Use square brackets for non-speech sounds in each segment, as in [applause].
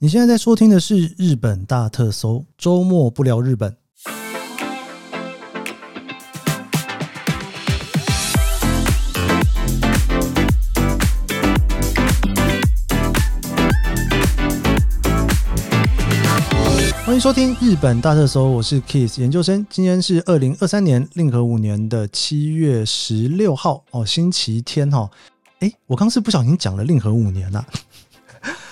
你现在在收听的是日本大特搜，周末不聊日本。欢迎收听日本大特搜，我是 Kiss 研究生。今天是二零二三年令和五年的七月十六号哦，星期天哈。哎，我刚是不小心讲了令和五年呐。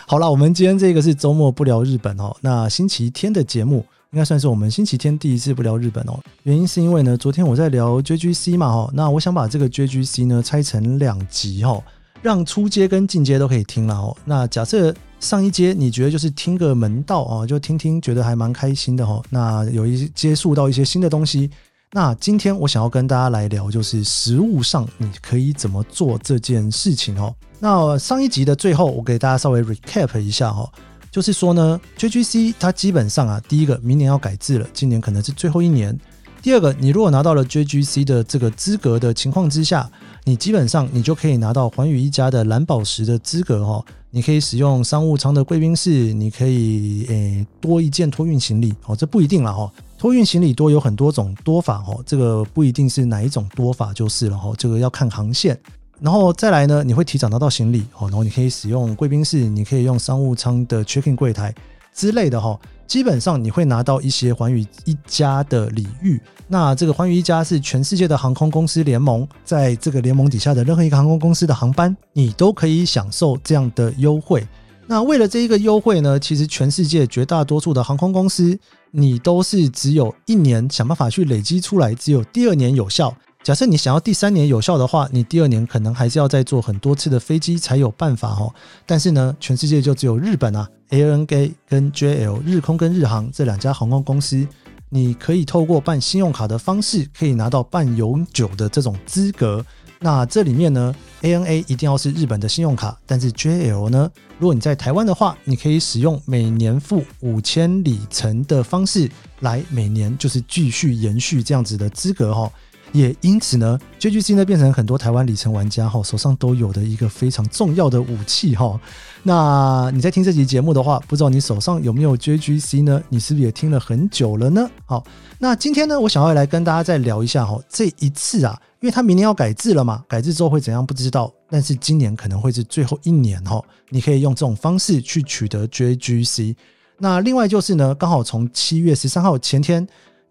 好了，我们今天这个是周末不聊日本哦。那星期天的节目应该算是我们星期天第一次不聊日本哦。原因是因为呢，昨天我在聊 JGC 嘛哈，那我想把这个 JGC 呢拆成两集哈，让初阶跟进阶都可以听了哦。那假设上一阶你觉得就是听个门道哦，就听听觉得还蛮开心的哈。那有一些接触到一些新的东西。那今天我想要跟大家来聊，就是实物上你可以怎么做这件事情哦。那上一集的最后，我给大家稍微 recap 一下哈，就是说呢，JGC 它基本上啊，第一个明年要改制了，今年可能是最后一年。第二个，你如果拿到了 JGC 的这个资格的情况之下，你基本上你就可以拿到环宇一家的蓝宝石的资格哈。你可以使用商务舱的贵宾室，你可以诶多一件托运行李哦，这不一定了哈。托运行李多有很多种多法哦，这个不一定是哪一种多法就是了哈，这个要看航线。然后再来呢，你会提早拿到行李哦，然后你可以使用贵宾室，你可以用商务舱的 check in 柜台之类的哈。基本上你会拿到一些环宇一家的礼遇。那这个环宇一家是全世界的航空公司联盟，在这个联盟底下的任何一个航空公司的航班，你都可以享受这样的优惠。那为了这一个优惠呢，其实全世界绝大多数的航空公司，你都是只有一年想办法去累积出来，只有第二年有效。假设你想要第三年有效的话，你第二年可能还是要再坐很多次的飞机才有办法哦。但是呢，全世界就只有日本啊，ANA 跟 JL 日空跟日航这两家航空公司，你可以透过办信用卡的方式，可以拿到办永久的这种资格。那这里面呢，ANA 一定要是日本的信用卡，但是 JL 呢，如果你在台湾的话，你可以使用每年付五千里程的方式来每年就是继续延续这样子的资格哈。也因此呢，JGC 呢变成很多台湾里程玩家哈手上都有的一个非常重要的武器哈。那你在听这集节目的话，不知道你手上有没有 JGC 呢？你是不是也听了很久了呢？好，那今天呢，我想要来跟大家再聊一下哈，这一次啊，因为他明年要改制了嘛，改制之后会怎样不知道，但是今年可能会是最后一年哈，你可以用这种方式去取得 JGC。那另外就是呢，刚好从七月十三号前天。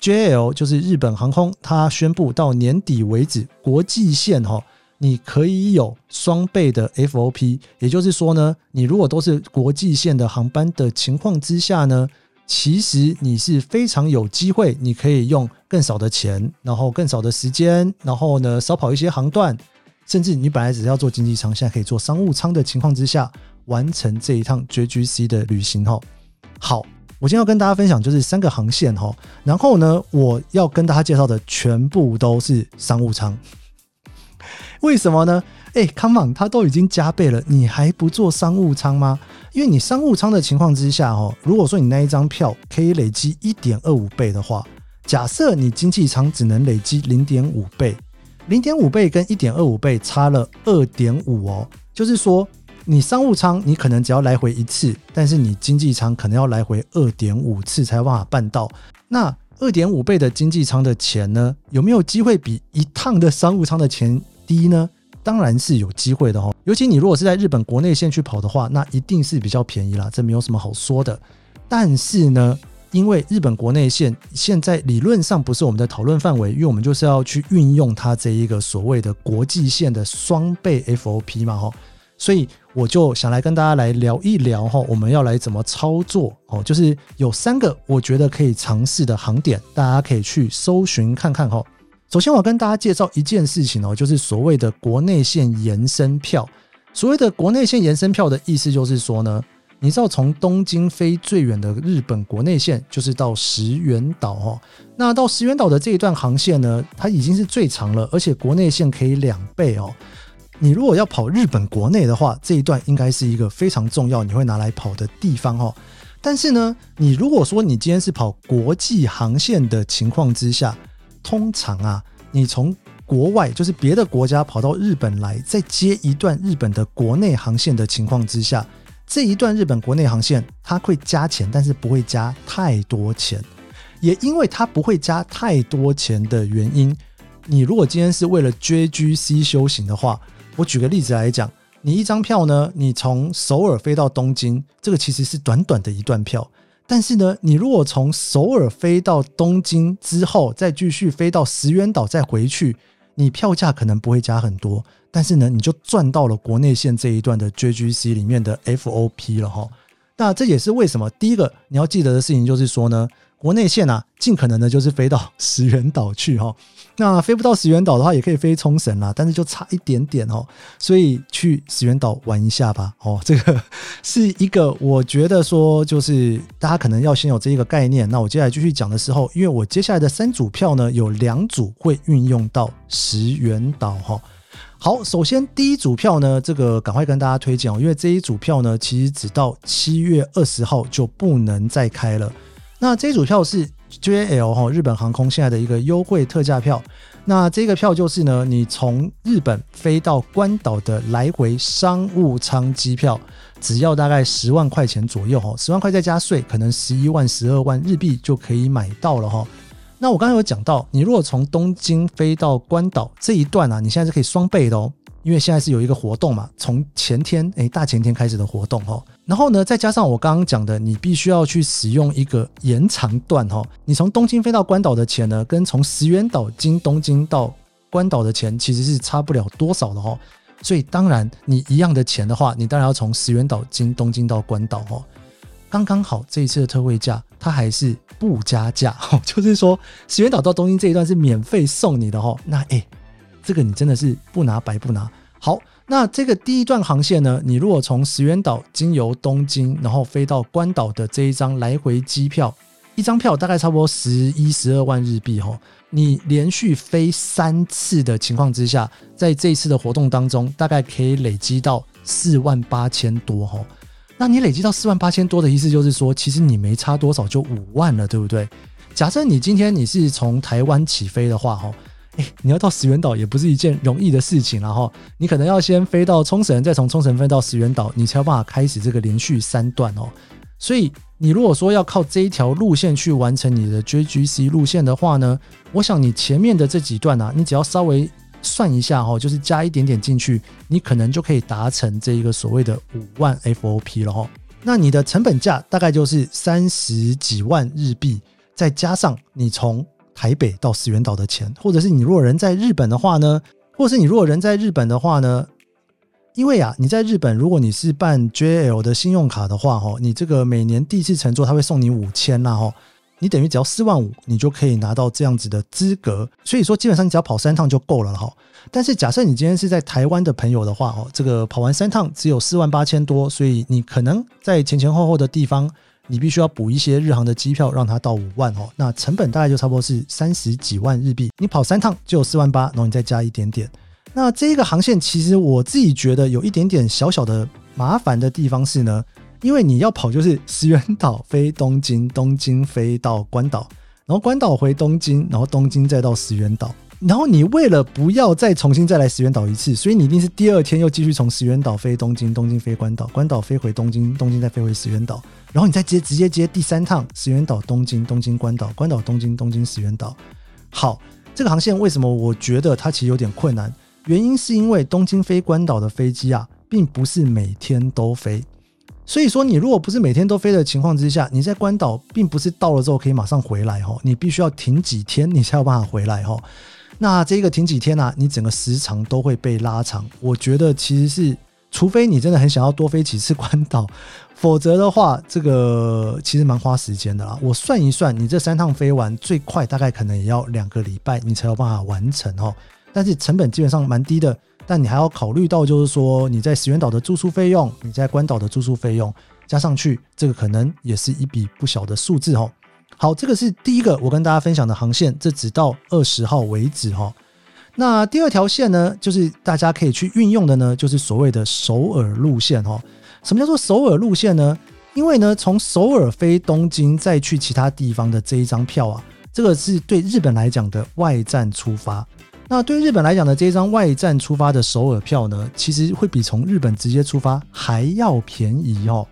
JL 就是日本航空，它宣布到年底为止，国际线哈，你可以有双倍的 FOP，也就是说呢，你如果都是国际线的航班的情况之下呢，其实你是非常有机会，你可以用更少的钱，然后更少的时间，然后呢少跑一些航段，甚至你本来只是要做经济舱，现在可以做商务舱的情况之下，完成这一趟 JGC 的旅行哈。好。我今天要跟大家分享就是三个航线哈，然后呢，我要跟大家介绍的全部都是商务舱。为什么呢？哎，Come on，它都已经加倍了，你还不做商务舱吗？因为你商务舱的情况之下哦，如果说你那一张票可以累积一点二五倍的话，假设你经济舱只能累积零点五倍，零点五倍跟一点二五倍差了二点五哦，就是说。你商务舱你可能只要来回一次，但是你经济舱可能要来回二点五次才有办法办到。那二点五倍的经济舱的钱呢，有没有机会比一趟的商务舱的钱低呢？当然是有机会的哦。尤其你如果是在日本国内线去跑的话，那一定是比较便宜啦，这没有什么好说的。但是呢，因为日本国内线现在理论上不是我们的讨论范围，因为我们就是要去运用它这一个所谓的国际线的双倍 FOP 嘛，哈。所以我就想来跟大家来聊一聊哈，我们要来怎么操作哦？就是有三个我觉得可以尝试的航点，大家可以去搜寻看看哈。首先我跟大家介绍一件事情哦，就是所谓的国内线延伸票。所谓的国内线延伸票的意思就是说呢，你知道从东京飞最远的日本国内线就是到石垣岛哈。那到石垣岛的这一段航线呢，它已经是最长了，而且国内线可以两倍哦。你如果要跑日本国内的话，这一段应该是一个非常重要，你会拿来跑的地方哦。但是呢，你如果说你今天是跑国际航线的情况之下，通常啊，你从国外就是别的国家跑到日本来，再接一段日本的国内航线的情况之下，这一段日本国内航线它会加钱，但是不会加太多钱。也因为它不会加太多钱的原因，你如果今天是为了 JGC 修行的话，我举个例子来讲，你一张票呢，你从首尔飞到东京，这个其实是短短的一段票。但是呢，你如果从首尔飞到东京之后，再继续飞到石垣岛再回去，你票价可能不会加很多，但是呢，你就赚到了国内线这一段的 JGC 里面的 FOP 了哈。那这也是为什么第一个你要记得的事情就是说呢。国内线啊，尽可能的就是飞到石原岛去哈。[laughs] 那飞不到石原岛的话，也可以飞冲绳啦，但是就差一点点哦。所以去石原岛玩一下吧。哦，[laughs] 这个是一个我觉得说，就是大家可能要先有这一个概念。那我接下来继续讲的时候，因为我接下来的三组票呢，有两组会运用到石原岛哈。好，首先第一组票呢，这个赶快跟大家推荐哦，因为这一组票呢，其实只到七月二十号就不能再开了。那这组票是 JAL 哈日本航空现在的一个优惠特价票。那这个票就是呢，你从日本飞到关岛的来回商务舱机票，只要大概十万块钱左右哈，十万块再加税，可能十一万、十二万日币就可以买到了哈。那我刚才有讲到，你如果从东京飞到关岛这一段啊，你现在是可以双倍的哦。因为现在是有一个活动嘛，从前天诶大前天开始的活动哈，然后呢再加上我刚刚讲的，你必须要去使用一个延长段哈，你从东京飞到关岛的钱呢，跟从石原岛经东京到关岛的钱其实是差不了多少的哈，所以当然你一样的钱的话，你当然要从石原岛经东京到关岛哈，刚刚好这一次的特惠价它还是不加价哈，[laughs] 就是说石原岛到东京这一段是免费送你的哈，那诶。这个你真的是不拿白不拿。好，那这个第一段航线呢，你如果从石原岛经由东京，然后飞到关岛的这一张来回机票，一张票大概差不多十一十二万日币哈。你连续飞三次的情况之下，在这一次的活动当中，大概可以累积到四万八千多哈。那你累积到四万八千多的意思就是说，其实你没差多少就五万了，对不对？假设你今天你是从台湾起飞的话哈。哎，你要到石原岛也不是一件容易的事情，然后你可能要先飞到冲绳，再从冲绳飞到石原岛，你才有办法开始这个连续三段哦。所以你如果说要靠这一条路线去完成你的 JGC 路线的话呢，我想你前面的这几段啊，你只要稍微算一下哈，就是加一点点进去，你可能就可以达成这一个所谓的五万 FOP 了哈。那你的成本价大概就是三十几万日币，再加上你从台北到石原岛的钱，或者是你如果人在日本的话呢，或者是你如果人在日本的话呢，因为啊，你在日本，如果你是办 JL 的信用卡的话，哈，你这个每年第一次乘坐他会送你五千呐，哈，你等于只要四万五，你就可以拿到这样子的资格。所以说，基本上你只要跑三趟就够了哈。但是假设你今天是在台湾的朋友的话，哦，这个跑完三趟只有四万八千多，所以你可能在前前后后的地方。你必须要补一些日航的机票，让它到五万哦。那成本大概就差不多是三十几万日币。你跑三趟就有四万八，然后你再加一点点。那这一个航线其实我自己觉得有一点点小小的麻烦的地方是呢，因为你要跑就是石原岛飞东京，东京飞到关岛，然后关岛回东京，然后东京再到石原岛。然后你为了不要再重新再来石原岛一次，所以你一定是第二天又继续从石原岛飞东京，东京飞关岛，关岛飞回东京，东京再飞回石原岛。然后你再接直接接第三趟石原岛东京东京关岛关岛东京东京石原岛。好，这个航线为什么我觉得它其实有点困难？原因是因为东京飞关岛的飞机啊，并不是每天都飞。所以说，你如果不是每天都飞的情况之下，你在关岛并不是到了之后可以马上回来哈，你必须要停几天，你才有办法回来哈。那这个停几天呢？你整个时长都会被拉长。我觉得其实是。除非你真的很想要多飞几次关岛，否则的话，这个其实蛮花时间的啦。我算一算，你这三趟飞完，最快大概可能也要两个礼拜，你才有办法完成哦。但是成本基本上蛮低的，但你还要考虑到，就是说你在石原岛的住宿费用，你在关岛的住宿费用加上去，这个可能也是一笔不小的数字哦。好，这个是第一个我跟大家分享的航线，这只到二十号为止哈。那第二条线呢，就是大家可以去运用的呢，就是所谓的首尔路线哦。什么叫做首尔路线呢？因为呢，从首尔飞东京再去其他地方的这一张票啊，这个是对日本来讲的外站出发。那对日本来讲的，这一张外站出发的首尔票呢，其实会比从日本直接出发还要便宜哦。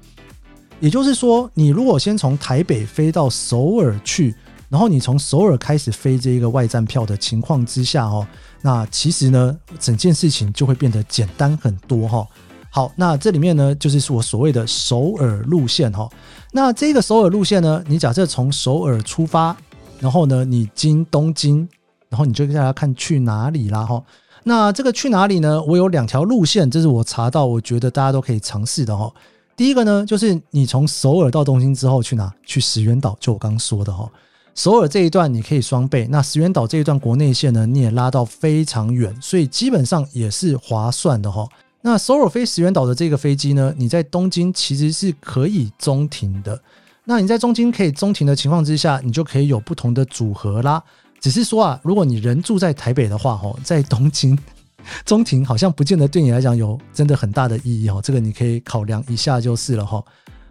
也就是说，你如果先从台北飞到首尔去，然后你从首尔开始飞这一个外站票的情况之下哦，那其实呢，整件事情就会变得简单很多哈。好，那这里面呢，就是我所谓的首尔路线哈。那这个首尔路线呢，你假设从首尔出发，然后呢，你经东京。然后你就大家看去哪里啦哈，那这个去哪里呢？我有两条路线，这是我查到，我觉得大家都可以尝试的哈。第一个呢，就是你从首尔到东京之后去哪？去石原岛，就我刚刚说的哈。首尔这一段你可以双倍，那石原岛这一段国内线呢，你也拉到非常远，所以基本上也是划算的哈。那首尔飞石原岛的这个飞机呢，你在东京其实是可以中停的。那你在东京可以中停的情况之下，你就可以有不同的组合啦。只是说啊，如果你人住在台北的话，吼，在东京 [laughs] 中庭好像不见得对你来讲有真的很大的意义哦。这个你可以考量一下就是了哈。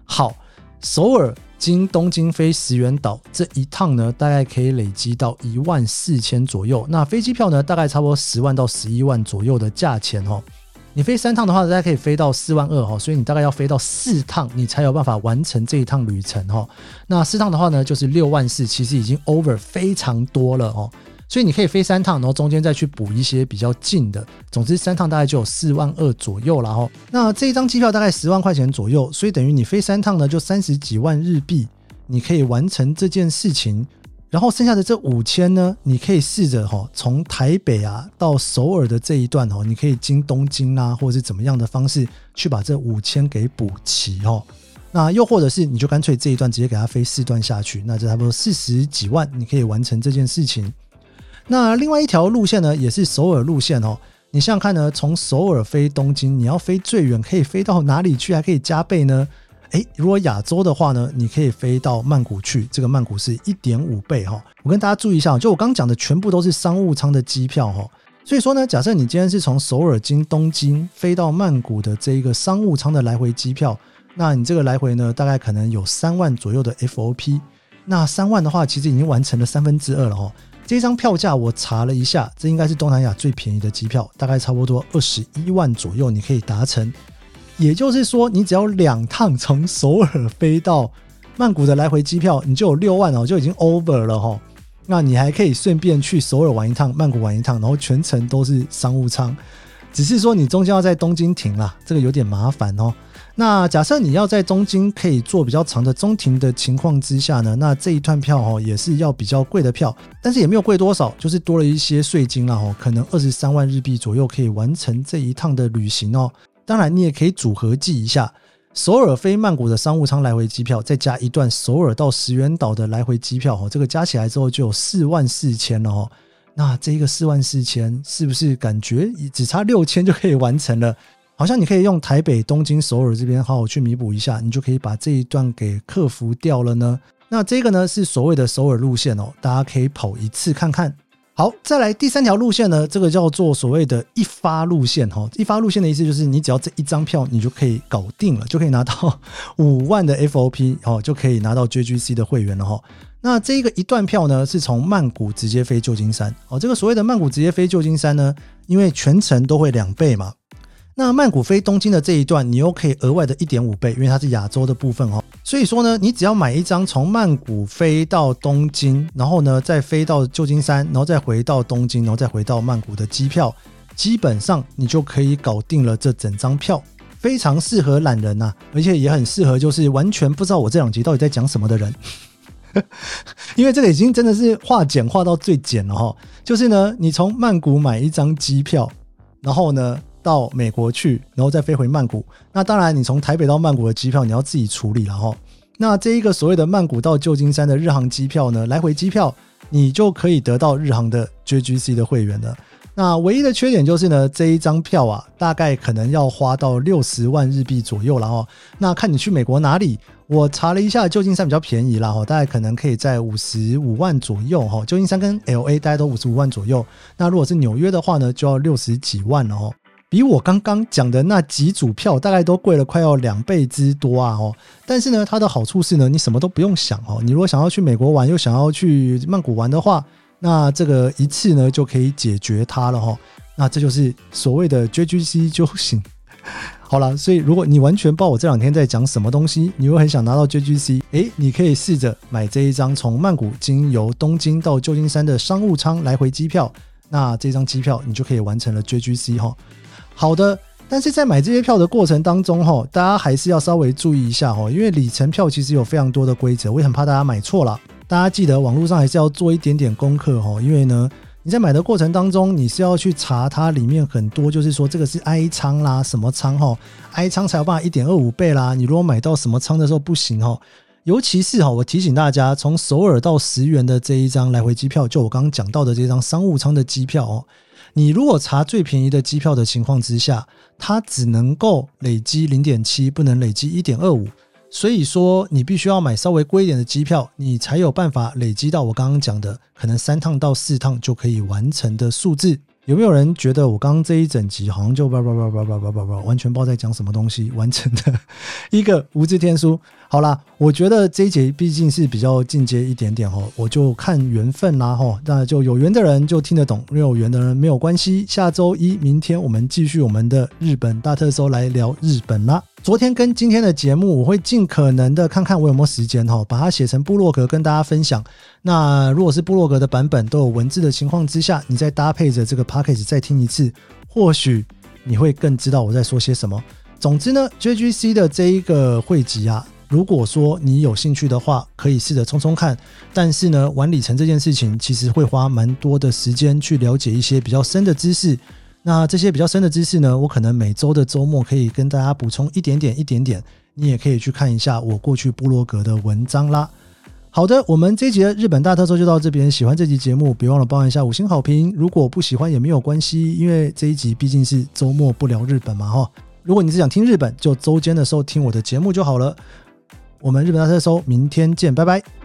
好，首尔经东京飞石原岛这一趟呢，大概可以累积到一万四千左右。那飞机票呢，大概差不多十万到十一万左右的价钱哦。你飞三趟的话，大概可以飞到四万二哈，所以你大概要飞到四趟，你才有办法完成这一趟旅程哈。那四趟的话呢，就是六万四，其实已经 over 非常多了哦。所以你可以飞三趟，然后中间再去补一些比较近的。总之三趟大概就有四万二左右了哈。那这一张机票大概十万块钱左右，所以等于你飞三趟呢，就三十几万日币，你可以完成这件事情。然后剩下的这五千呢，你可以试着哈，从台北啊到首尔的这一段哦，你可以经东京啦，或者是怎么样的方式去把这五千给补齐哦。那又或者是你就干脆这一段直接给他飞四段下去，那就差不多四十几万，你可以完成这件事情。那另外一条路线呢，也是首尔路线哦。你想想看呢，从首尔飞东京，你要飞最远可以飞到哪里去，还可以加倍呢？诶，如果亚洲的话呢，你可以飞到曼谷去，这个曼谷是一点五倍哈。我跟大家注意一下，就我刚讲的全部都是商务舱的机票哈。所以说呢，假设你今天是从首尔经东京飞到曼谷的这一个商务舱的来回机票，那你这个来回呢，大概可能有三万左右的 FOP。那三万的话，其实已经完成了三分之二了哈。这张票价我查了一下，这应该是东南亚最便宜的机票，大概差不多二十一万左右，你可以达成。也就是说，你只要两趟从首尔飞到曼谷的来回机票，你就有六万哦，就已经 over 了哈。那你还可以顺便去首尔玩一趟，曼谷玩一趟，然后全程都是商务舱。只是说你中间要在东京停啦，这个有点麻烦哦。那假设你要在东京可以坐比较长的中停的情况之下呢，那这一段票哦也是要比较贵的票，但是也没有贵多少，就是多了一些税金啦哦，可能二十三万日币左右可以完成这一趟的旅行哦。当然，你也可以组合计一下，首尔飞曼谷的商务舱来回机票，再加一段首尔到石原岛的来回机票，哦，这个加起来之后就有四万四千了，哦。那这一个四万四千，是不是感觉只差六千就可以完成了？好像你可以用台北、东京、首尔这边好好去弥补一下，你就可以把这一段给克服掉了呢。那这个呢是所谓的首尔路线哦，大家可以跑一次看看。好，再来第三条路线呢，这个叫做所谓的一发路线哈。一发路线的意思就是，你只要这一张票，你就可以搞定了，就可以拿到 [laughs] 五万的 FOP 哦，就可以拿到 JGC 的会员了哈。那这一个一段票呢，是从曼谷直接飞旧金山哦。这个所谓的曼谷直接飞旧金山呢，因为全程都会两倍嘛。那曼谷飞东京的这一段，你又可以额外的一点五倍，因为它是亚洲的部分哦。所以说呢，你只要买一张从曼谷飞到东京，然后呢再飞到旧金山，然后再回到东京，然后再回到曼谷的机票，基本上你就可以搞定了这整张票，非常适合懒人呐，而且也很适合就是完全不知道我这两集到底在讲什么的人，[laughs] 因为这个已经真的是化简化到最简了哈。就是呢，你从曼谷买一张机票，然后呢。到美国去，然后再飞回曼谷。那当然，你从台北到曼谷的机票你要自己处理了哈。那这一个所谓的曼谷到旧金山的日航机票呢，来回机票你就可以得到日航的 JGC 的会员了。那唯一的缺点就是呢，这一张票啊，大概可能要花到六十万日币左右了哈。那看你去美国哪里，我查了一下，旧金山比较便宜啦哈，大概可能可以在五十五万左右哈。旧金山跟 LA 大概都五十五万左右。那如果是纽约的话呢，就要六十几万了哦。比我刚刚讲的那几组票大概都贵了快要两倍之多啊！哦，但是呢，它的好处是呢，你什么都不用想哦。你如果想要去美国玩，又想要去曼谷玩的话，那这个一次呢就可以解决它了哈。那这就是所谓的 JGC 就行。[laughs] 好了，所以如果你完全不知道我这两天在讲什么东西，你又很想拿到 JGC，诶，你可以试着买这一张从曼谷经由东京到旧金山的商务舱来回机票。那这张机票你就可以完成了 JGC 哈。好的，但是在买这些票的过程当中哈，大家还是要稍微注意一下哈，因为里程票其实有非常多的规则，我也很怕大家买错了。大家记得网络上还是要做一点点功课哈，因为呢。你在买的过程当中，你是要去查它里面很多，就是说这个是 I 仓啦，什么仓哈，I 仓才有办法一点二五倍啦。你如果买到什么仓的时候不行哈，尤其是哈，我提醒大家，从首尔到石原的这一张来回机票，就我刚刚讲到的这张商务舱的机票哦，你如果查最便宜的机票的情况之下，它只能够累积零点七，不能累积一点二五。所以说，你必须要买稍微贵一点的机票，你才有办法累积到我刚刚讲的可能三趟到四趟就可以完成的数字。有没有人觉得我刚刚这一整集好像就叭叭叭叭叭叭叭，完全不知道在讲什么东西完成的 [laughs] 一个无字天书？好啦，我觉得这一节毕竟是比较进阶一点点哦，我就看缘分啦哈，那就有缘的人就听得懂，没有缘的人没有关系。下周一、明天我们继续我们的日本大特搜来聊日本啦。昨天跟今天的节目，我会尽可能的看看我有没有时间哈，把它写成部落格跟大家分享。那如果是部落格的版本都有文字的情况之下，你再搭配着这个 p a c k a g e 再听一次，或许你会更知道我在说些什么。总之呢，JGC 的这一个汇集啊，如果说你有兴趣的话，可以试着冲冲看。但是呢，玩里程这件事情其实会花蛮多的时间去了解一些比较深的知识。那这些比较深的知识呢，我可能每周的周末可以跟大家补充一点点、一点点。你也可以去看一下我过去部落格的文章啦。好的，我们这集的日本大特搜就到这边。喜欢这集节目，别忘了帮一下五星好评。如果不喜欢也没有关系，因为这一集毕竟是周末不聊日本嘛哈。如果你是想听日本，就周间的时候听我的节目就好了。我们日本大特搜，明天见，拜拜。